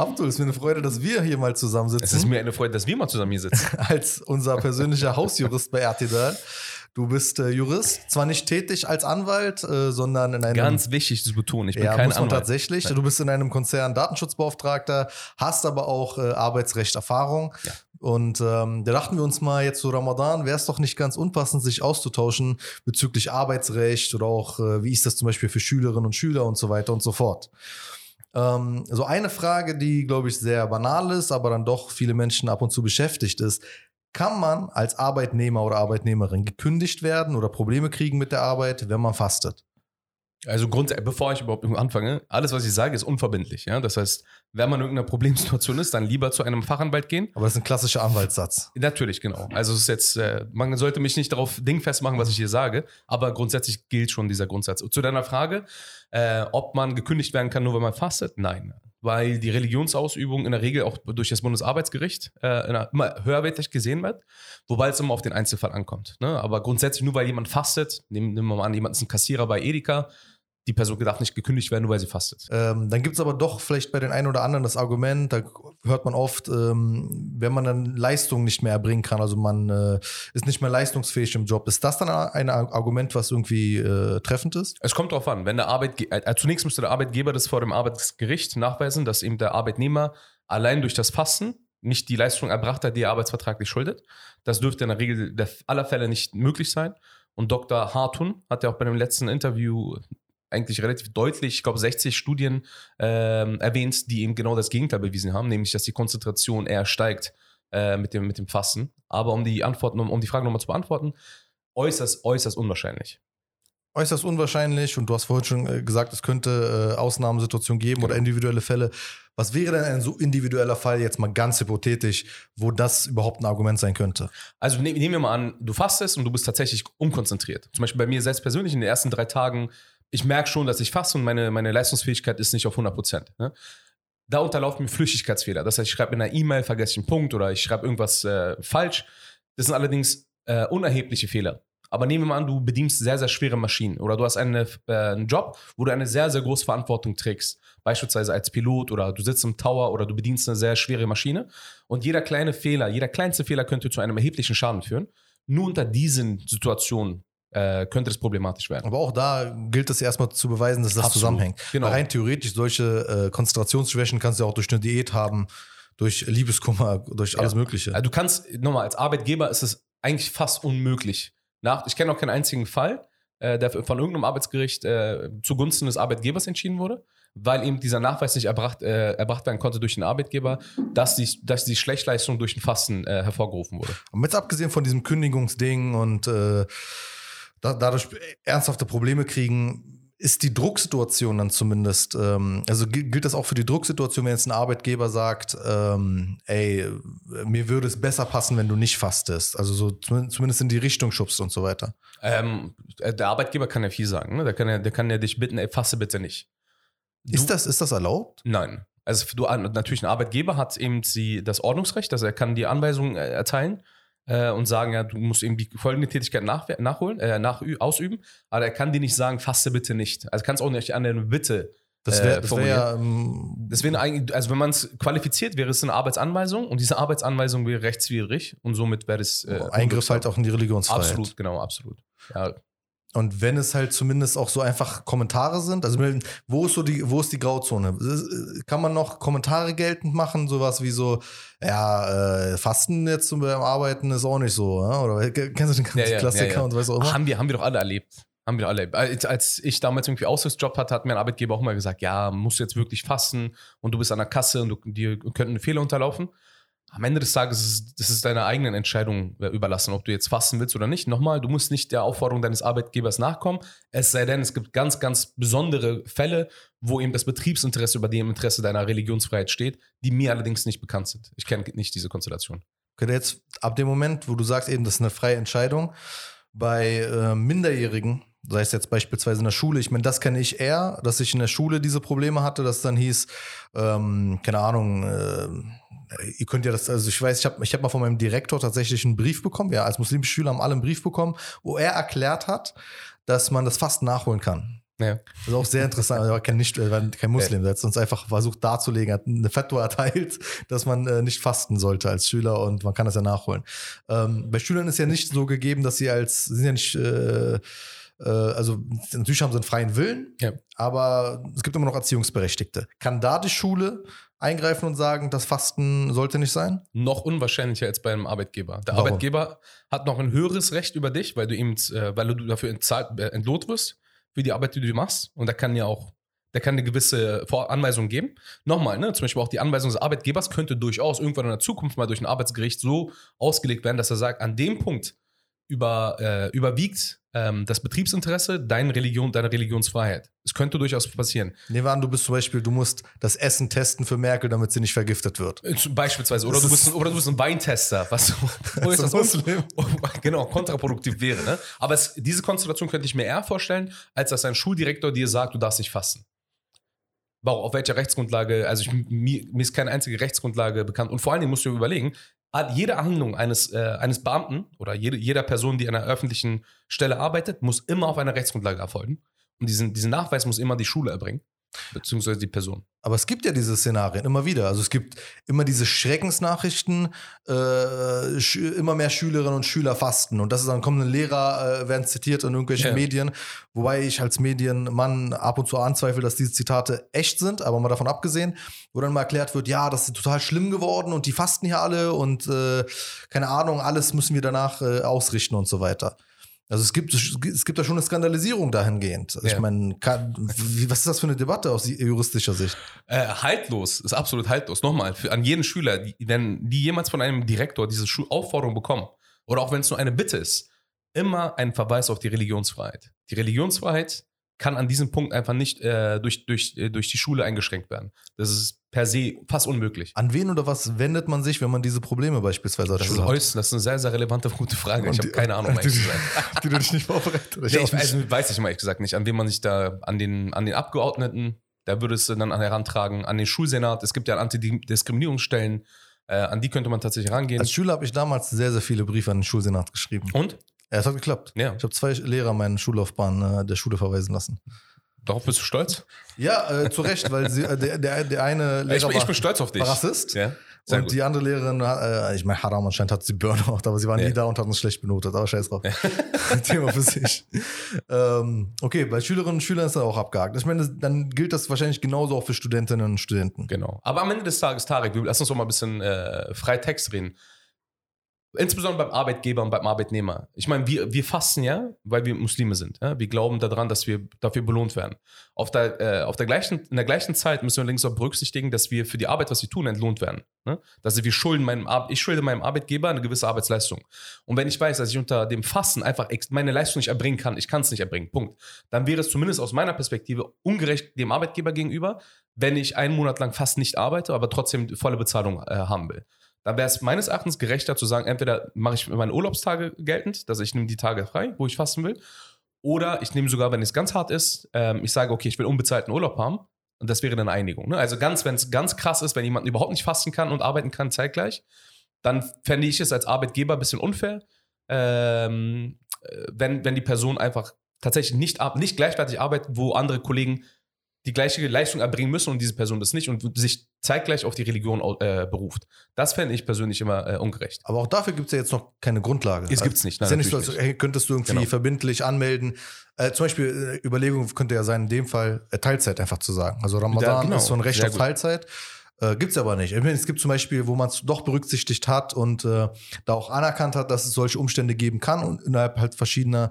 Abdul, es ist mir eine Freude, dass wir hier mal zusammensitzen. Es ist mir eine Freude, dass wir mal zusammen hier sitzen. Als unser persönlicher Hausjurist bei RTL. Du bist äh, Jurist, zwar nicht tätig als Anwalt, äh, sondern in einem. Ganz wichtig zu betonen, ich bin ja, kein muss man Anwalt. tatsächlich. Nein. Du bist in einem Konzern Datenschutzbeauftragter, hast aber auch äh, Arbeitsrecht-Erfahrung. Ja. Und ähm, da dachten wir uns mal, jetzt zu Ramadan wäre es doch nicht ganz unpassend, sich auszutauschen bezüglich Arbeitsrecht oder auch, äh, wie ist das zum Beispiel für Schülerinnen und Schüler und so weiter und so fort. Ähm, so eine Frage, die, glaube ich, sehr banal ist, aber dann doch viele Menschen ab und zu beschäftigt ist. Kann man als Arbeitnehmer oder Arbeitnehmerin gekündigt werden oder Probleme kriegen mit der Arbeit, wenn man fastet? Also grundsätzlich, bevor ich überhaupt anfange, alles, was ich sage, ist unverbindlich. Ja? Das heißt, wenn man in irgendeiner Problemsituation ist, dann lieber zu einem Fachanwalt gehen. Aber das ist ein klassischer Anwaltssatz. Natürlich, genau. Also es ist jetzt, äh, man sollte mich nicht darauf dingfest machen, was ich hier sage, aber grundsätzlich gilt schon dieser Grundsatz. Zu deiner Frage, äh, ob man gekündigt werden kann, nur wenn man fastet? Nein. Weil die Religionsausübung in der Regel auch durch das Bundesarbeitsgericht äh, immer höherwertig gesehen wird, wobei es immer auf den Einzelfall ankommt. Ne? Aber grundsätzlich, nur weil jemand fastet, nehmen, nehmen wir mal an, jemand ist ein Kassierer bei Edeka, die Person darf nicht gekündigt werden, nur weil sie fastet. Ähm, dann gibt es aber doch vielleicht bei den einen oder anderen das Argument, da hört man oft, ähm, wenn man dann Leistung nicht mehr erbringen kann, also man äh, ist nicht mehr leistungsfähig im Job. Ist das dann ein Argument, was irgendwie äh, treffend ist? Es kommt darauf an, wenn der Arbeitgeber, äh, zunächst müsste der Arbeitgeber das vor dem Arbeitsgericht nachweisen, dass eben der Arbeitnehmer allein durch das Fasten nicht die Leistung erbracht hat, die er arbeitsvertraglich schuldet. Das dürfte in der Regel der aller Fälle nicht möglich sein. Und Dr. Hartun hat ja auch bei dem letzten Interview eigentlich relativ deutlich, ich glaube 60 Studien ähm, erwähnt, die eben genau das Gegenteil bewiesen haben, nämlich dass die Konzentration eher steigt äh, mit, dem, mit dem Fasten. Aber um die Antworten, um, um die Frage nochmal zu beantworten, äußerst, äußerst unwahrscheinlich. Äußerst unwahrscheinlich und du hast vorhin schon äh, gesagt, es könnte äh, Ausnahmesituationen geben oder Genau. individuelle Fälle. Was wäre denn ein so individueller Fall, jetzt mal ganz hypothetisch, wo das überhaupt ein Argument sein könnte? Also ne, nehmen wir mal an, du fastest und du bist tatsächlich unkonzentriert. Zum Beispiel bei mir selbst persönlich in den ersten drei Tagen, ich merke schon, dass ich faste und meine, meine Leistungsfähigkeit ist nicht auf 100 Prozent. Ne? Da unterlaufen mir Flüchtigkeitsfehler. Das heißt, ich schreibe in einer E-Mail, vergesse ich einen Punkt oder ich schreibe irgendwas äh, falsch. Das sind allerdings äh, unerhebliche Fehler. Aber nehmen wir mal an, du bedienst sehr, sehr schwere Maschinen oder du hast eine, äh, einen Job, wo du eine sehr, sehr große Verantwortung trägst. Beispielsweise als Pilot oder du sitzt im Tower oder du bedienst eine sehr schwere Maschine. Und jeder kleine Fehler, jeder kleinste Fehler könnte zu einem erheblichen Schaden führen. Nur unter diesen Situationen äh, könnte es problematisch werden. Aber auch da gilt es erstmal zu beweisen, dass das Absolut. zusammenhängt. Genau. Rein theoretisch solche äh, Konzentrationsschwächen kannst du ja auch durch eine Diät haben, durch Liebeskummer, durch alles Mögliche. Also du kannst, nochmal, als Arbeitgeber ist es eigentlich fast unmöglich. Nach, ich kenne auch keinen einzigen Fall, äh, der von irgendeinem Arbeitsgericht äh, zugunsten des Arbeitgebers entschieden wurde, weil eben dieser Nachweis nicht erbracht, äh, erbracht werden konnte durch den Arbeitgeber, dass die, dass die Schlechtleistung durch den Fasten äh, hervorgerufen wurde. Und jetzt abgesehen von diesem Kündigungsding und äh, da, dadurch ernsthafte Probleme kriegen, ist die Drucksituation dann zumindest, ähm, also gilt, das auch für die Drucksituation, wenn jetzt ein Arbeitgeber sagt, ähm, ey, mir würde es besser passen, wenn du nicht fastest. Also so zum- zumindest in die Richtung schubst und so weiter. Ähm, äh, der Arbeitgeber kann ja viel sagen. Ne? Der, kann ja, der kann ja dich bitten, ey, fasse bitte nicht. Du- Ist das, ist das erlaubt? Nein. Also du, natürlich ein Arbeitgeber hat eben die, das Ordnungsrecht, also er kann die Anweisungen äh, erteilen äh, und sagen, ja, du musst eben die folgende Tätigkeit nach, nachholen, äh, nach, ausüben, aber er kann dir nicht sagen, fasse bitte nicht. Also kannst auch nicht an eine Bitte. Das äh, wäre das wär ja. Ähm, Das wäre eigentlich, also wenn man es qualifiziert, wäre es eine Arbeitsanweisung und diese Arbeitsanweisung wäre rechtswidrig und somit wäre es äh, Eingriff halt auch in die Religionsfreiheit. Absolut, genau, absolut. Ja, Und wenn es halt zumindest auch so einfach Kommentare sind, also wo ist so die, wo ist die Grauzone? Kann man noch Kommentare geltend machen, sowas wie so, ja, äh, Fasten jetzt zum beim Arbeiten ist auch nicht so, ja? oder kennst du den ganzen Ja, ja, Klassiker ja, und weißt auch immer? Haben wir, haben wir doch alle erlebt. Haben wir alle erlebt. Als- Als ich damals irgendwie Aushilfsjob hatte, hat mir ein Arbeitgeber auch mal gesagt, ja, musst du jetzt wirklich fasten und du bist an der Kasse und du, dir könnten Fehler unterlaufen. Am Ende des Tages ist es- deiner eigenen Entscheidung äh, überlassen, ob du jetzt fasten willst oder nicht. Nochmal, du musst nicht der Aufforderung deines Arbeitgebers nachkommen. Es sei denn, es gibt ganz, ganz besondere Fälle, wo eben das Betriebsinteresse über dem Interesse deiner Religionsfreiheit steht, die mir allerdings nicht bekannt sind. Ich kenne nicht diese Konstellation. Okay, jetzt ab dem Moment, wo du sagst, eben, das ist eine freie Entscheidung, bei äh, Minderjährigen, sei es jetzt beispielsweise in der Schule, ich meine, das kenne ich eher, dass ich in der Schule diese Probleme hatte, dass dann hieß, ähm, keine Ahnung, äh, ihr könnt ja das, also ich weiß, ich habe ich hab mal von meinem Direktor tatsächlich einen Brief bekommen, ja, als muslimische Schüler haben alle einen Brief bekommen, wo er erklärt hat, dass man das fast nachholen kann. Ja. Das ist auch sehr interessant. Er war kein, nicht, war kein Muslim. Er hat uns einfach versucht darzulegen, hat eine Fatwa erteilt, dass man äh, nicht fasten sollte als Schüler und man kann das ja nachholen. Ähm, bei Schülern ist ja nicht so gegeben, dass sie als, sind ja nicht, äh, äh, also natürlich haben sie einen freien Willen, Ja. aber es gibt immer noch Erziehungsberechtigte. Kann da die Schule eingreifen und sagen, das Fasten sollte nicht sein? Noch unwahrscheinlicher als bei einem Arbeitgeber. Der Warum? Arbeitgeber hat noch ein höheres Recht über dich, weil du ihm, äh, weil du dafür äh, entlohnt wirst für die Arbeit, die du machst. Und der kann ja auch, der kann eine gewisse Anweisung geben. Nochmal, ne, zum Beispiel auch die Anweisung des Arbeitgebers könnte durchaus irgendwann in der Zukunft mal durch ein Arbeitsgericht so ausgelegt werden, dass er sagt, an dem Punkt über, äh, überwiegt ähm, das Betriebsinteresse, deine Religion, deine Religionsfreiheit. Es könnte durchaus passieren. Nehmen wir an, du bist zum Beispiel, du musst das Essen testen für Merkel, damit sie nicht vergiftet wird. Äh, Beispielsweise. Oder Das du, bist ist- ein, oder du bist ein Weintester, was wo ist das Muslim. genau, kontraproduktiv wäre. Ne? Aber es, diese Konstellation könnte ich mir eher vorstellen, als dass ein Schuldirektor dir sagt, du darfst nicht fasten. Warum, auf welcher Rechtsgrundlage, also ich, mir, mir ist keine einzige Rechtsgrundlage bekannt. Und vor allen Dingen musst du dir überlegen, jede Handlung eines, äh, eines Beamten oder jede, jeder Person, die an einer öffentlichen Stelle arbeitet, muss immer auf einer Rechtsgrundlage erfolgen. Und diesen, diesen Nachweis muss immer die Schule erbringen, beziehungsweise die Person. Aber es gibt ja diese Szenarien immer wieder. Also es gibt immer diese Schreckensnachrichten, äh, immer mehr Schülerinnen und Schüler fasten. Und das ist dann kommen Lehrer, äh, werden zitiert in irgendwelchen Ja. Medien. Wobei ich als Medienmann ab und zu anzweifle, dass diese Zitate echt sind, aber mal davon abgesehen, wo dann mal erklärt wird, ja, das ist total schlimm geworden und die fasten hier alle und äh, keine Ahnung, alles müssen wir danach äh, ausrichten und so weiter. Also es gibt, es gibt da schon eine Skandalisierung dahingehend. Also Ja. Ich meine, was ist das für eine Debatte aus juristischer Sicht? Äh, haltlos, ist absolut haltlos. Nochmal, für, an jeden Schüler, die, wenn die jemals von einem Direktor diese Schu Aufforderung bekommen, oder auch wenn es nur eine Bitte ist, immer ein Verweis auf die Religionsfreiheit. Die Religionsfreiheit kann an diesem Punkt einfach nicht äh, durch, durch, äh, durch die Schule eingeschränkt werden. Das ist per se fast unmöglich. An wen oder was wendet man sich, wenn man diese Probleme beispielsweise als Das ist, hat? äußerst, das ist eine sehr, sehr relevante, gute Frage. Und ich habe keine Ahnung, die-. Die du dich nicht vorbereitet hast. Nee, ich nicht. weiß, weiß ich mal ehrlich gesagt nicht, an wen man sich da, an den, an den Abgeordneten, da würde es dann herantragen, an den Schulsenat, es gibt ja Antidiskriminierungsstellen, äh, an die könnte man tatsächlich rangehen. Als Schüler habe ich damals sehr, sehr viele Briefe an den Schulsenat geschrieben. Und? Ja, es hat geklappt. Ja, Ich habe zwei Lehrer meine Schullaufbahn äh, der Schule verweisen lassen. darauf bist du stolz? Ja, äh, zu Recht, weil sie, äh, der, der, der eine Lehrer Ich, bin- ich bin stolz auf dich. war Rassist. Ja, sehr und gut. die andere Lehrerin, äh, ich meine, Haram anscheinend hat sie Burnout, aber sie war Ja. nie da und hat uns schlecht benotet, aber scheiß drauf. Thema für sich. ähm, okay, bei Schülerinnen und Schülern ist das auch abgehakt. Ich meine, dann gilt das wahrscheinlich genauso auch für Studentinnen und Studenten. Genau. Aber am Ende des Tages, Tarek, lass uns doch mal ein bisschen äh, frei Text reden. Insbesondere beim Arbeitgeber und beim Arbeitnehmer. Ich meine, wir, wir fasten ja, weil wir Muslime sind. Ja? Wir glauben daran, dass wir dafür belohnt werden. Auf der, äh, auf der gleichen, in der gleichen Zeit müssen wir links auch berücksichtigen, dass wir für die Arbeit, was wir tun, entlohnt werden. Ne? Dass wir schulden meinem, Ar- ich schulde meinem Arbeitgeber eine gewisse Arbeitsleistung. Und wenn ich weiß, dass ich unter dem Fasten einfach meine Leistung nicht erbringen kann, ich kann es nicht erbringen, Punkt, dann wäre es zumindest aus meiner Perspektive ungerecht dem Arbeitgeber gegenüber, wenn ich einen Monat lang fast nicht arbeite, aber trotzdem volle Bezahlung äh, haben will. Dann wäre es meines Erachtens gerechter zu sagen, entweder mache ich meine Urlaubstage geltend, dass ich nehme die Tage frei, wo ich fasten will, oder ich nehme sogar, wenn es ganz hart ist, ähm, ich sage, okay, ich will unbezahlten Urlaub haben. Und das wäre dann Einigung. Ne? Also ganz, wenn es ganz krass ist, wenn jemand überhaupt nicht fasten kann und arbeiten kann zeitgleich, dann fände ich es als Arbeitgeber ein bisschen unfair, ähm, äh, wenn, wenn die Person einfach tatsächlich nicht, nicht gleichwertig arbeitet, wo andere Kollegen die gleiche Leistung erbringen müssen und diese Person das nicht und sich zeitgleich auf die Religion äh, beruft. Das fände ich persönlich immer äh, ungerecht. Aber auch dafür gibt es ja jetzt noch keine Grundlage. Es gibt's nicht, Ist nein, ja nicht so, als hey, könntest du irgendwie Genau. verbindlich anmelden. Äh, zum Beispiel, äh, Überlegung könnte ja sein, in dem Fall äh, Teilzeit einfach zu sagen. Also Ramadan Ja, genau. ist so ein Recht Sehr auf gut. Teilzeit. Äh, gibt es aber nicht. Es gibt zum Beispiel, wo man es doch berücksichtigt hat und äh, da auch anerkannt hat, dass es solche Umstände geben kann und innerhalb halt verschiedener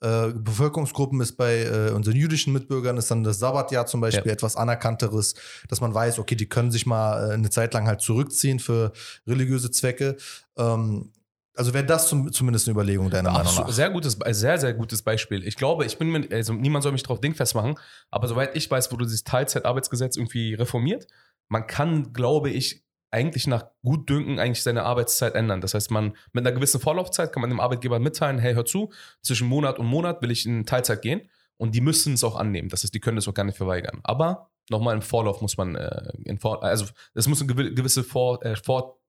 äh, Bevölkerungsgruppen ist bei äh, unseren jüdischen Mitbürgern ist dann das Sabbatjahr zum Beispiel Ja. etwas anerkannteres, dass man weiß, okay, die können sich mal äh, eine Zeit lang halt zurückziehen für religiöse Zwecke. Ähm, also wäre das zum, zumindest eine Überlegung deiner Meinung Absolut, nach. sehr gutes, sehr, sehr gutes Beispiel. Ich glaube, ich bin mir, also niemand soll mich drauf dingfest machen, aber soweit ich weiß, wurde dieses Teilzeitarbeitsgesetz irgendwie reformiert. Man kann, glaube ich, eigentlich nach Gutdünken eigentlich seine Arbeitszeit ändern. Das heißt, man mit einer gewissen Vorlaufzeit kann man dem Arbeitgeber mitteilen, hey, hör zu, zwischen Monat und Monat will ich in Teilzeit gehen und die müssen es auch annehmen. Das heißt, die können es auch gar nicht verweigern. Aber nochmal im Vorlauf muss man, äh, in Vor also es muss eine gewi- gewisse Vor, äh, Vor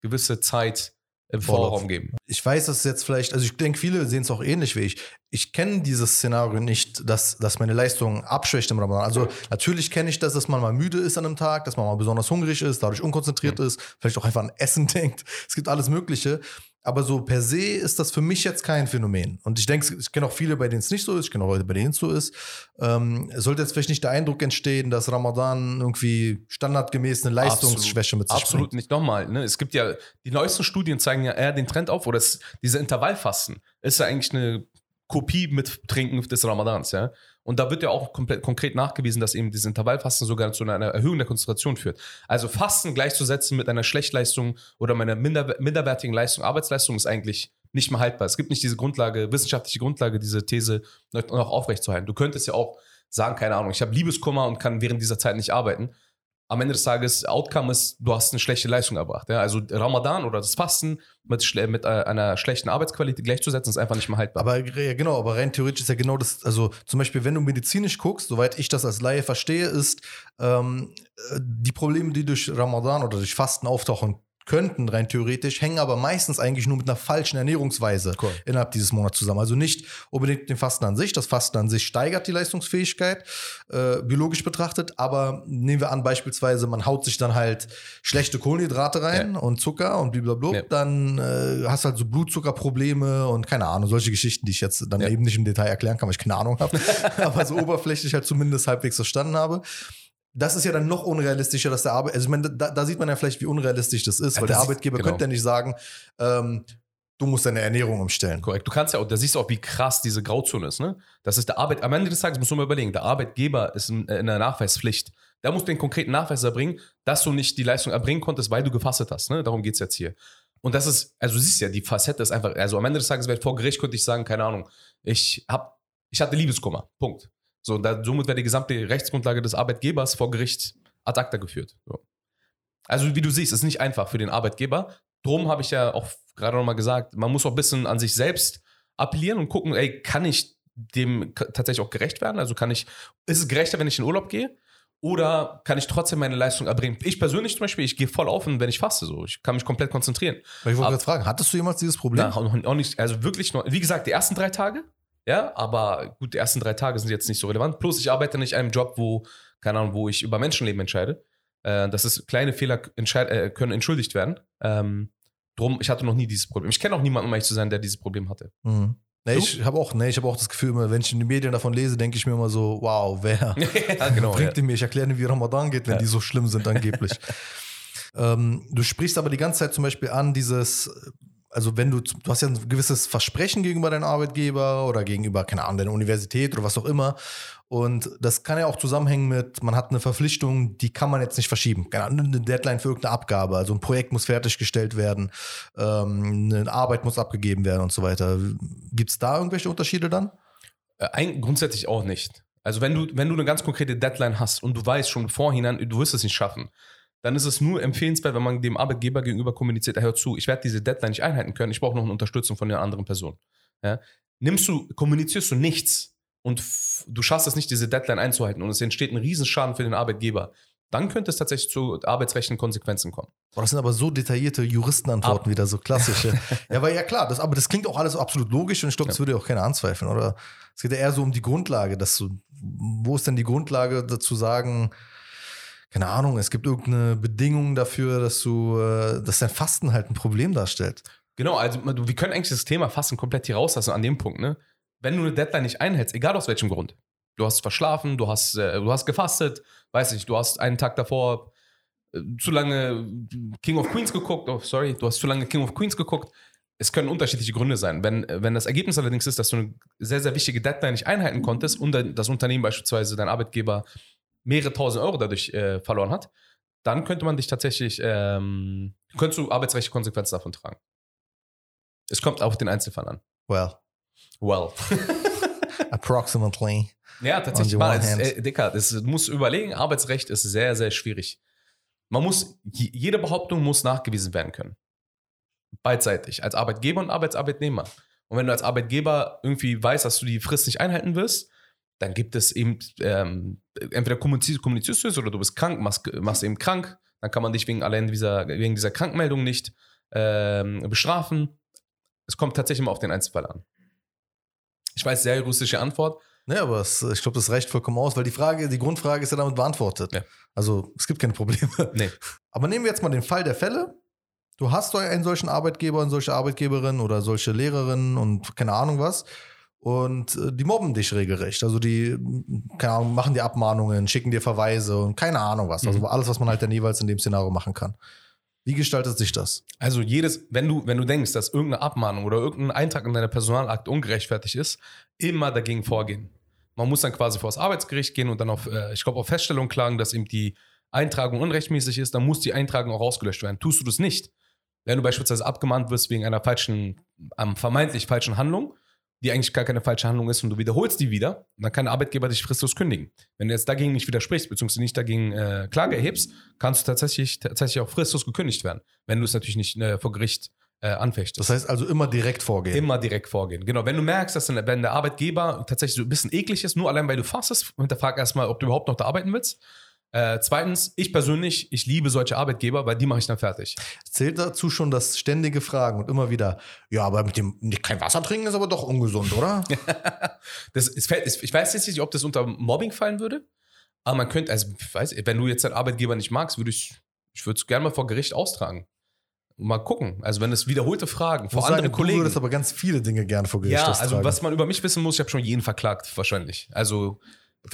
gewisse Zeit im Vorraum geben. Ich weiß, dass es jetzt vielleicht, also ich denke, viele sehen es auch ähnlich wie ich. Ich kenne dieses Szenario nicht, dass, dass meine Leistung abschwächt im Ramadan. Also natürlich kenne ich das, dass man mal müde ist an einem Tag, dass man mal besonders hungrig ist, dadurch unkonzentriert mhm. ist, vielleicht auch einfach an Essen denkt. Es gibt alles Mögliche. Aber so per se ist das für mich jetzt kein Phänomen. Und ich denke, ich kenne auch viele, bei denen es nicht so ist. Ich kenne auch Leute, bei denen es so ist. Ähm, sollte jetzt vielleicht nicht der Eindruck entstehen, dass Ramadan irgendwie standardgemäß eine Leistungsschwäche absolut, mit sich Absolut bringt. nicht. Nochmal, ne? es gibt ja, die neuesten Studien zeigen ja eher den Trend auf, oder es, diese Intervallfasten ist ja eigentlich eine Kopie mit Trinken des Ramadans, ja. Und da wird ja auch komplett konkret nachgewiesen, dass eben dieses Intervallfasten sogar zu einer Erhöhung der Konzentration führt. Also Fasten gleichzusetzen mit einer Schlechtleistung oder meiner minder, minderwertigen Leistung, Arbeitsleistung ist eigentlich nicht mehr haltbar. Es gibt nicht diese Grundlage, wissenschaftliche Grundlage, diese These noch aufrechtzuerhalten. Du könntest ja auch sagen, keine Ahnung, ich habe Liebeskummer und kann während dieser Zeit nicht arbeiten am Ende des Tages Outcome ist, du hast eine schlechte Leistung erbracht. Ja? Also Ramadan oder das Fasten mit, mit äh, einer schlechten Arbeitsqualität gleichzusetzen, ist einfach nicht mehr haltbar. Aber genau, aber rein theoretisch ist ja genau das, also zum Beispiel, wenn du medizinisch guckst, soweit ich das als Laie verstehe, ist ähm, äh, die Probleme, die durch Ramadan oder durch Fasten auftauchen könnten, rein theoretisch, hängen aber meistens eigentlich nur mit einer falschen Ernährungsweise cool. innerhalb dieses Monats zusammen. Also nicht unbedingt den Fasten an sich. Das Fasten an sich steigert die Leistungsfähigkeit, äh, biologisch betrachtet, aber nehmen wir an, beispielsweise, man haut sich dann halt schlechte Kohlenhydrate rein ja. und Zucker und blablabla, ja. dann äh, hast halt so Blutzuckerprobleme und keine Ahnung, solche Geschichten, die ich jetzt dann ja. eben nicht im Detail erklären kann, weil ich keine Ahnung habe, aber so oberflächlich halt zumindest halbwegs verstanden habe das ist ja dann noch unrealistischer, dass der Arbeit, also ich meine, da, da, sieht man ja vielleicht, wie unrealistisch das ist, weil das der Arbeitgeber genau. könnte ja nicht sagen, ähm, du musst deine Ernährung umstellen. Korrekt. Du kannst ja auch, da siehst du auch, wie krass diese Grauzone ist, ne? Das ist der Arbeit, am Ende des Tages musst du mal überlegen, der Arbeitgeber ist in, in der Nachweispflicht. Der muss den konkreten Nachweis erbringen, dass du nicht die Leistung erbringen konntest, weil du gefastet hast, ne? Darum geht es jetzt hier. Und das ist, also du siehst ja, die Facette ist einfach, also am Ende des Tages, vor Gericht könnte ich sagen, keine Ahnung, ich hab, ich hatte Liebeskummer. Punkt. So, da, somit wäre die gesamte Rechtsgrundlage des Arbeitgebers vor Gericht ad acta geführt. So. Also, wie du siehst, ist nicht einfach für den Arbeitgeber. Drum habe ich ja auch gerade nochmal gesagt, man muss auch ein bisschen an sich selbst appellieren und gucken, ey, kann ich dem tatsächlich auch gerecht werden? Also kann ich, ist es gerechter, wenn ich in Urlaub gehe? Oder kann ich trotzdem meine Leistung erbringen? Ich persönlich zum Beispiel, ich gehe voll auf, wenn ich faste, so. Ich kann mich komplett konzentrieren. ich wollte gerade fragen, hattest du jemals dieses Problem? Na, auch nicht, also wirklich noch, wie gesagt, die ersten drei Tage, ja, aber gut, die ersten drei Tage sind jetzt nicht so relevant. Plus, ich arbeite nicht in einem Job, wo, keine Ahnung, wo ich über Menschenleben entscheide. Äh, das ist, kleine Fehler äh, können entschuldigt werden. Ähm, drum, ich hatte noch nie dieses Problem. Ich kenne auch niemanden, um ehrlich zu sein, der dieses Problem hatte. Mhm. Nee, ich habe auch, nee, hab auch das Gefühl, immer, wenn ich in den Medien davon lese, denke ich mir immer so, wow, wer ja, genau, bringt ja. mir? Ich erkläre mir, wie Ramadan geht, wenn ja. die so schlimm sind angeblich. ähm, du sprichst aber die ganze Zeit zum Beispiel an, dieses also wenn du, du hast ja ein gewisses Versprechen gegenüber deinem Arbeitgeber oder gegenüber, keine Ahnung, deiner Universität oder was auch immer. Und das kann ja auch zusammenhängen mit, man hat eine Verpflichtung, die kann man jetzt nicht verschieben. Keine Ahnung, eine Deadline für irgendeine Abgabe. Also ein Projekt muss fertiggestellt werden, ähm, eine Arbeit muss abgegeben werden und so weiter. Gibt es da irgendwelche Unterschiede dann? Äh, grundsätzlich auch nicht. Also wenn du, wenn du eine ganz konkrete Deadline hast und du weißt schon vorhinein, du wirst es nicht schaffen, dann ist es nur empfehlenswert, wenn man dem Arbeitgeber gegenüber kommuniziert, er hört zu, ich werde diese Deadline nicht einhalten können, ich brauche noch eine Unterstützung von der anderen Person. Ja? Nimmst du, kommunizierst du nichts und du schaffst es nicht, diese Deadline einzuhalten und es entsteht ein Riesenschaden für den Arbeitgeber, dann könnte es tatsächlich zu arbeitsrechtlichen Konsequenzen kommen. Boah, das sind aber so detaillierte Juristenantworten Ab wieder, so klassische. ja, aber ja klar, das, aber das klingt auch alles so absolut logisch und ich glaube, das würde auch keiner anzweifeln, oder? Es geht ja eher so um die Grundlage, dass du, wo ist denn die Grundlage dazu sagen, keine Ahnung, es gibt irgendeine Bedingung dafür, dass du, äh, dass dein Fasten halt ein Problem darstellt. Genau, also wir können eigentlich das Thema Fasten komplett hier rauslassen an dem Punkt, ne? Wenn du eine Deadline nicht einhältst, egal aus welchem Grund, du hast verschlafen, du hast, äh, du hast gefastet, weiß ich, du hast einen Tag davor äh, zu lange King of Queens geguckt, oh sorry, du hast zu lange King of Queens geguckt. Es können unterschiedliche Gründe sein. Wenn, wenn das Ergebnis allerdings ist, dass du eine sehr, sehr wichtige Deadline nicht einhalten konntest und das Unternehmen beispielsweise, dein Arbeitgeber, mehrere tausend Euro dadurch äh, verloren hat, dann könnte man dich tatsächlich, ähm, könntest du arbeitsrechtliche Konsequenzen davon tragen. Es kommt auf den Einzelfall an. Well. Well. Approximately. Ja, tatsächlich. Mal, es, äh, Dicker, das, du musst überlegen, Arbeitsrecht ist sehr, sehr schwierig. Man muss, jede Behauptung muss nachgewiesen werden können. Beidseitig. Als Arbeitgeber und Arbeitsarbeitnehmer. Und wenn du als Arbeitgeber irgendwie weißt, dass du die Frist nicht einhalten wirst, dann gibt es eben, ähm, entweder kommunizierst, kommunizierst du es oder du bist krank, machst, machst eben krank, dann kann man dich wegen allein dieser, wegen dieser Krankmeldung nicht ähm, bestrafen. Es kommt tatsächlich immer auf den Einzelfall an. Ich weiß, sehr juristische Antwort. Ja, aber es, ich glaube, das reicht vollkommen aus, weil die Frage, die Grundfrage ist ja damit beantwortet. Ja. Also es gibt keine Probleme. Nee. Aber nehmen wir jetzt mal den Fall der Fälle. Du hast einen solchen Arbeitgeber und solche Arbeitgeberin oder solche Lehrerin und keine Ahnung was. Und äh, die mobben dich regelrecht. Also die, keine Ahnung, machen dir Abmahnungen, schicken dir Verweise und keine Ahnung was. Also Mhm. alles, was man halt dann jeweils in dem Szenario machen kann. Wie gestaltet sich das? Also jedes, wenn du, wenn du denkst, dass irgendeine Abmahnung oder irgendein Eintrag in deiner Personalakte ungerechtfertigt ist, immer dagegen vorgehen. Man muss dann quasi vor das Arbeitsgericht gehen und dann auf, äh, ich glaube, auf Feststellung klagen, dass eben die Eintragung unrechtmäßig ist, dann muss die Eintragung auch ausgelöscht werden. Tust du das nicht, wenn du beispielsweise abgemahnt wirst wegen einer falschen, ähm, vermeintlich falschen Handlung, die eigentlich gar keine falsche Handlung ist und du wiederholst die wieder, dann kann der Arbeitgeber dich fristlos kündigen. Wenn du jetzt dagegen nicht widersprichst, beziehungsweise nicht dagegen äh, Klage erhebst, kannst du tatsächlich, tatsächlich auch fristlos gekündigt werden, wenn du es natürlich nicht äh, vor Gericht äh, anfechtest. Das heißt also immer direkt vorgehen. Immer direkt vorgehen. Genau, wenn du merkst, dass dann, wenn der Arbeitgeber tatsächlich so ein bisschen eklig ist, nur allein weil du fastest, hinterfrag erstmal, ob du überhaupt noch da arbeiten willst. Äh, zweitens, ich persönlich, ich liebe solche Arbeitgeber, weil die mache ich dann fertig. Zählt dazu schon das ständige Fragen und immer wieder, ja, aber mit dem kein Wasser trinken ist aber doch ungesund, oder? das, es, ich weiß jetzt nicht, ob das unter Mobbing fallen würde, aber man könnte, also, ich weiß, wenn du jetzt deinen Arbeitgeber nicht magst, würde ich, ich würde es gerne mal vor Gericht austragen. Mal gucken. Also, wenn es wiederholte Fragen vor anderen sagen, Kollegen. Du würdest aber ganz viele Dinge gerne vor Gericht Ja, also austragen. was man über mich wissen muss, ich habe schon jeden verklagt, wahrscheinlich. Also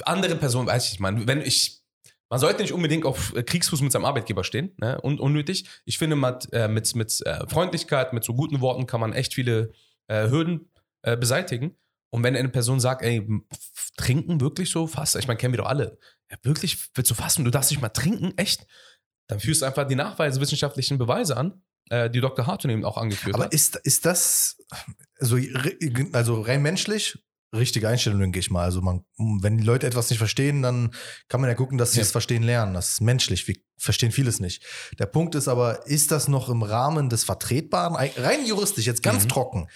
andere Personen, weiß ich nicht, man, wenn ich, man sollte nicht unbedingt auf äh, Kriegsfuß mit seinem Arbeitgeber stehen, ne? Un, unnötig. Ich finde, mit, äh, mit, mit äh, Freundlichkeit, mit so guten Worten kann man echt viele äh, Hürden äh, beseitigen. Und wenn eine Person sagt, ey, trinken wirklich so fast, ich meine, kennen wir doch alle. Ja, wirklich, willst du fasten? Du darfst nicht mal trinken, echt? Dann führst du einfach die Nachweise, wissenschaftlichen Beweise an, äh, die Dr. Hartung eben auch angeführt aber hat. ist, ist das, also, also rein menschlich, richtige Einstellung, denke ich mal. Also man, wenn die Leute etwas nicht verstehen, dann kann man ja gucken, dass sie Ja. es verstehen lernen. Das ist menschlich. Wir verstehen vieles nicht. Der Punkt ist aber, ist das noch im Rahmen des Vertretbaren? Ei- Rein juristisch, jetzt ganz Mhm. trocken.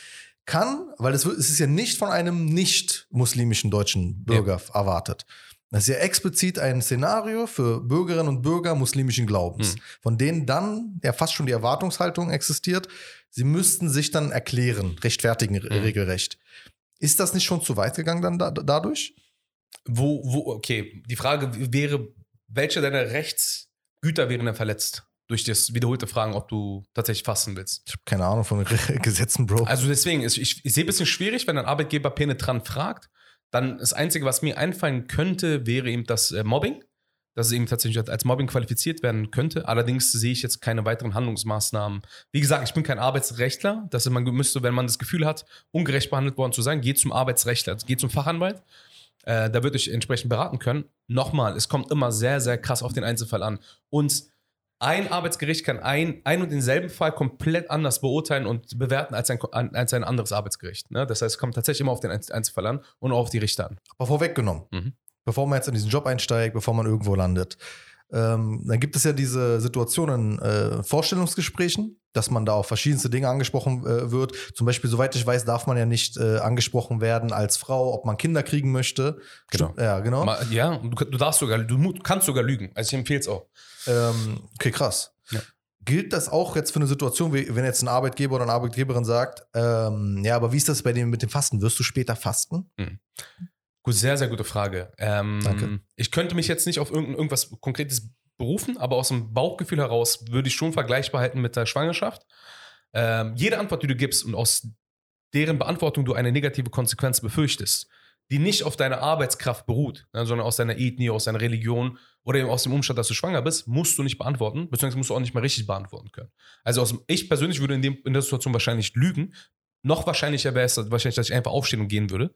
Kann, weil es, ist ja nicht von einem nicht-muslimischen deutschen Bürger erwartet. Das ist ja explizit ein Szenario für Bürgerinnen und Bürger muslimischen Glaubens, Mhm. von denen dann ja fast schon die Erwartungshaltung existiert, sie müssten sich dann erklären, rechtfertigen Mhm. regelrecht. Ist das nicht schon zu weit gegangen dann da, dadurch? Wo, wo, okay, die Frage wäre, welche deiner Rechtsgüter wären denn verletzt? Durch das wiederholte Fragen, ob du tatsächlich fasten willst. Ich habe keine Ahnung von Gesetzen, Bro. Also deswegen, ist, ich, ich sehe ein bisschen schwierig, wenn ein Arbeitgeber penetrant fragt. Dann das Einzige, was mir einfallen könnte, wäre eben das äh, Mobbing. Dass es eben tatsächlich als Mobbing qualifiziert werden könnte. Allerdings sehe ich jetzt keine weiteren Handlungsmaßnahmen. Wie gesagt, ich bin kein Arbeitsrechtler. Das man müsste, wenn man das Gefühl hat, ungerecht behandelt worden zu sein, geht zum Arbeitsrechtler, geht zum Fachanwalt. Äh, da würde ich entsprechend beraten können. Nochmal, es kommt immer sehr, sehr krass auf den Einzelfall an. Und ein Arbeitsgericht kann ein, ein und denselben Fall komplett anders beurteilen und bewerten als ein, als ein anderes Arbeitsgericht. Ne? Das heißt, es kommt tatsächlich immer auf den Einz- Einzelfall an und auch auf die Richter an. Aber vorweggenommen, Mhm. Bevor man jetzt in diesen Job einsteigt, bevor man irgendwo landet, ähm, dann gibt es ja diese Situationen äh, Vorstellungsgesprächen, dass man da auf verschiedenste Dinge angesprochen äh, wird. Zum Beispiel, soweit ich weiß, darf man ja nicht äh, angesprochen werden als Frau, ob man Kinder kriegen möchte. Genau. Ja, genau. Ma- Ja, du, du darfst sogar, du kannst sogar lügen. Also ich empfehle es auch. Ähm, okay, krass. Ja. Gilt das auch jetzt für eine Situation, wie wenn jetzt ein Arbeitgeber oder eine Arbeitgeberin sagt, ähm, ja, aber wie ist das bei dem mit dem Fasten? Wirst du später fasten? Gut, sehr, sehr gute Frage. Ähm, Danke. Ich könnte mich jetzt nicht auf irgend, irgendwas Konkretes berufen, aber aus dem Bauchgefühl heraus würde ich schon vergleichbar halten mit der Schwangerschaft. Ähm, jede Antwort, die du gibst und aus deren Beantwortung du eine negative Konsequenz befürchtest, die nicht auf deiner Arbeitskraft beruht, ne, sondern aus deiner Ethnie, aus deiner Religion oder eben aus dem Umstand, dass du schwanger bist, musst du nicht beantworten, beziehungsweise musst du auch nicht mal richtig beantworten können. Also aus, dem- ich persönlich würde in, dem, in der Situation wahrscheinlich lügen. Noch wahrscheinlicher wäre es wahrscheinlich, dass ich einfach aufstehen und gehen würde.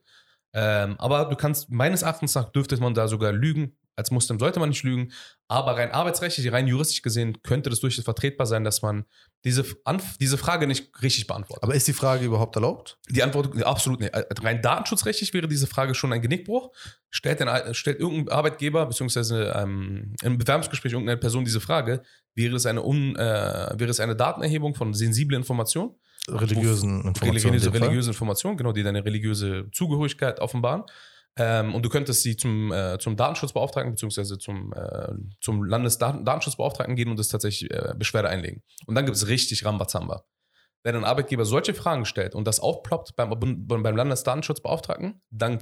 Ähm, aber du kannst, meines Erachtens nach, dürfte man da sogar lügen. Als Muslim sollte man nicht lügen. Aber rein arbeitsrechtlich, rein juristisch gesehen, könnte das durchaus vertretbar sein, dass man diese, Anf diese Frage nicht richtig beantwortet. Aber ist die Frage überhaupt erlaubt? Die Antwort absolut nicht. Äh, Rein datenschutzrechtlich wäre diese Frage schon ein Genickbruch. Stellt, ein, stellt irgendein Arbeitgeber beziehungsweise ähm, im Bewerbungsgespräch irgendeine Person diese Frage, wäre es eine, un, äh, wäre es eine Datenerhebung von sensiblen Informationen, Religiösen Informationen. in religiöse, religiöse Informationen, genau, die deine religiöse Zugehörigkeit offenbaren. Ähm, und du könntest sie zum, äh, zum Datenschutzbeauftragten beziehungsweise zum, äh, zum Landesdatenschutzbeauftragten gehen und das tatsächlich äh, Beschwerde einlegen. Und dann gibt es richtig Rambazamba. Wenn ein Arbeitgeber solche Fragen stellt und das aufploppt beim, beim Landesdatenschutzbeauftragten, dann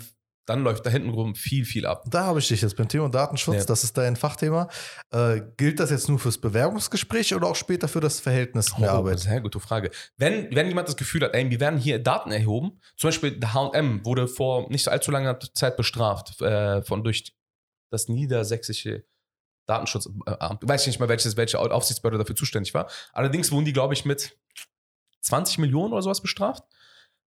dann läuft da hinten rum viel, viel ab. Da habe ich dich jetzt beim Thema Datenschutz, ja. das ist dein Fachthema. Äh, gilt das jetzt nur fürs Bewerbungsgespräch oder auch später für das Verhältnis oh, der Arbeit? Sehr gute Frage. Wenn, wenn jemand das Gefühl hat, ey, wir werden hier Daten erhoben, zum Beispiel der HM wurde vor nicht allzu langer Zeit bestraft äh, von durch das niedersächsische Datenschutzamt. Äh, weiß ich nicht mal, welches, welche Aufsichtsbehörde dafür zuständig war. Allerdings wurden die, glaube ich, mit 20 Millionen oder sowas bestraft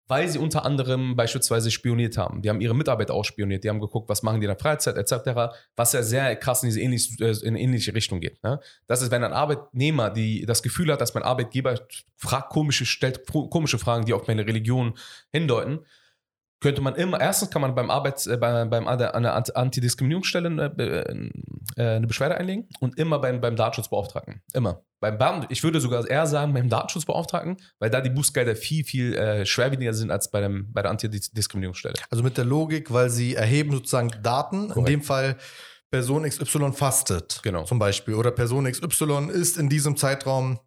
weil sie unter anderem beispielsweise spioniert haben. Die haben ihre Mitarbeiter ausspioniert, die haben geguckt, was machen die in der Freizeit etc., was ja sehr krass in diese ähnliche, äh, in ähnliche Richtung geht. Ne? Das ist, wenn ein Arbeitnehmer die, das Gefühl hat, dass mein Arbeitgeber fragt komische, stellt komische Fragen, die auf meine Religion hindeuten, könnte man immer, erstens kann man beim Arbeits, äh, beim, beim an der Antidiskriminierungsstelle eine, äh, äh, eine, Beschwerde einlegen und immer beim, beim Datenschutzbeauftragten. Immer. Beim Beamten, ich würde sogar eher sagen beim Datenschutzbeauftragten, weil da die Bußgelder viel, viel äh, schwerwiegender sind als bei, dem, bei der Antidiskriminierungsstelle. Also mit der Logik, weil sie erheben sozusagen Daten, Korrekt. in dem Fall Person XY fastet. Genau. Zum Beispiel. Oder Person XY ist in diesem Zeitraum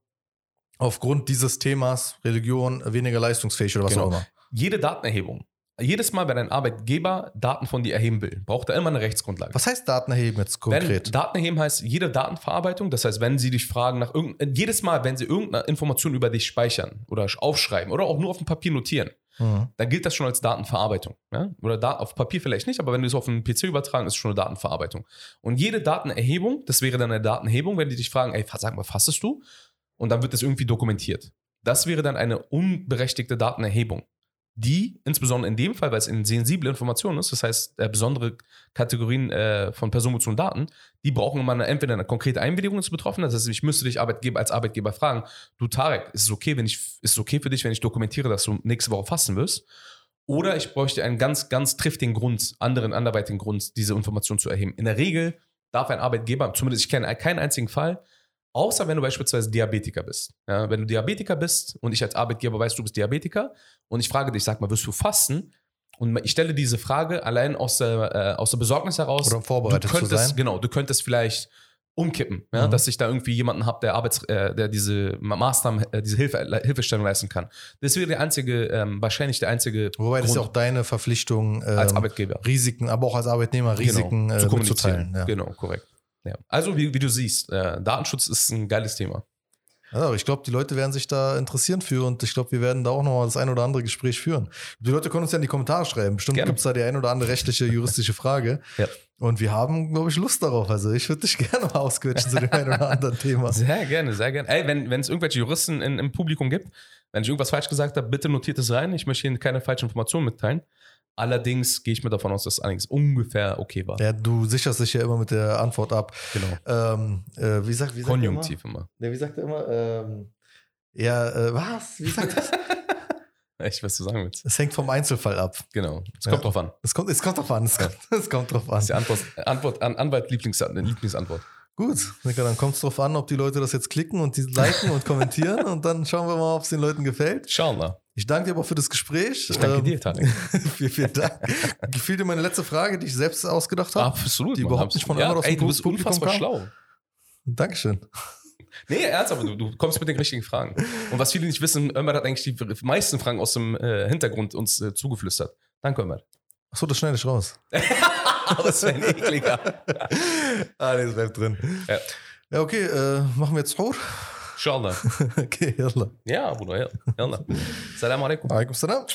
aufgrund dieses Themas Religion weniger leistungsfähig oder was genau. auch immer. Jede Datenerhebung jedes Mal, wenn ein Arbeitgeber Daten von dir erheben will, braucht er immer eine Rechtsgrundlage. Was heißt Daten erheben jetzt konkret? Wenn Daten erheben heißt jede Datenverarbeitung, das heißt, wenn sie dich fragen nach irgendein, jedes Mal, wenn sie irgendeine Information über dich speichern oder aufschreiben oder auch nur auf dem Papier notieren, mhm. dann gilt das schon als Datenverarbeitung. Ja? Oder da, auf Papier vielleicht nicht, aber wenn du es auf einen PC übertragen, ist es schon eine Datenverarbeitung. Und jede Datenerhebung, das wäre dann eine Datenhebung, wenn die dich fragen, ey, sag mal, fassest du? Und dann wird das irgendwie dokumentiert. Das wäre dann eine unberechtigte Datenerhebung die, insbesondere in dem Fall, weil es eine sensible Information ist, das heißt äh, besondere Kategorien äh, von personenbezogenen Daten, die brauchen immer eine, entweder eine konkrete Einwilligung des Betroffenen, das heißt, ich müsste dich Arbeitgeber, als Arbeitgeber fragen, du Tarek, ist es okay, wenn ich, ist es okay für dich, wenn ich dokumentiere, dass du nächste Woche fasten wirst? Oder ich bräuchte einen ganz, ganz triftigen Grund, anderen anderweitigen Grund, diese Information zu erheben. In der Regel darf ein Arbeitgeber, zumindest ich kenne keinen einzigen Fall, Außer wenn du beispielsweise Diabetiker bist. Ja, wenn du Diabetiker bist und ich als Arbeitgeber weiß, du bist Diabetiker und ich frage dich, sag mal, wirst du fasten? Und ich stelle diese Frage allein aus der, äh, aus der Besorgnis heraus. Oder vorbereitet könntest, zu sein. Genau, du könntest vielleicht umkippen, ja, mhm. dass ich da irgendwie jemanden habe, der Arbeits, äh, der diese Maßnahmen, äh, diese Hilfe, Hilfestellung leisten kann. Das wäre der einzige, ähm, wahrscheinlich der einzige. Wobei Grund, das ist auch deine Verpflichtung ähm, als Arbeitgeber, Risiken, aber auch als Arbeitnehmer genau, Risiken genau, zu äh, kommunizieren. Ja. Genau, korrekt. Ja. Also, wie, wie, du siehst, äh, Datenschutz ist ein geiles Thema. Ja, ich glaube, die Leute werden sich da interessieren für und ich glaube, wir werden da auch nochmal das ein oder andere Gespräch führen. Die Leute können uns ja in die Kommentare schreiben. Bestimmt gibt es da die ein oder andere rechtliche, juristische Frage. ja. Und wir haben, glaube ich, Lust darauf. Also ich würde dich gerne mal ausquetschen zu dem einen oder anderen Thema. Sehr gerne, sehr gerne. Ey, wenn es irgendwelche Juristen in, im Publikum gibt, wenn ich irgendwas falsch gesagt habe, bitte notiert es rein. Ich möchte Ihnen keine falschen Informationen mitteilen. Allerdings gehe ich mir davon aus, dass einiges ungefähr okay war. Ja, du sicherst dich ja immer mit der Antwort ab. Genau. Ähm, äh, wie sagt, wie sagt Konjunktiv immer? immer. Ja, wie sagt er immer? Ähm, ja, äh, was? Wie sagt das? ich weiß, du sagen willst. Es hängt vom Einzelfall ab. Genau. Es kommt ja. drauf an. Es kommt, es kommt drauf an. Es, ja. kommt, es kommt drauf an. Das ist die Antwort, Antwort an Anwalt Lieblings, Lieblingsantwort. Gut, dann kommt es drauf an, ob die Leute das jetzt klicken und die liken und kommentieren und dann schauen wir mal, ob es den Leuten gefällt. Schauen wir. Ich danke dir aber für das Gespräch. Ich danke ähm, dir, Tarek. vielen, vielen Dank. Gefiel dir meine letzte Frage, die ich selbst ausgedacht habe? Absolut. Die überhaupt nicht von ja, aus ey, du bist Publikum unfassbar kam? schlau. Dankeschön. Nee, ernsthaft, du, du kommst mit den richtigen Fragen. Und was viele nicht wissen, Ömer hat eigentlich die meisten Fragen aus dem äh, Hintergrund uns äh, zugeflüstert. Danke, Ömer. Achso, das schneide ich raus. das wäre ein ekliger. ah, nee, das bleibt drin. Ja, ja okay, äh, machen wir jetzt Hor. ان شاء الله. أوكي يلا. يا أبو يلا يلا. السلام عليكم. وعليكم السلام.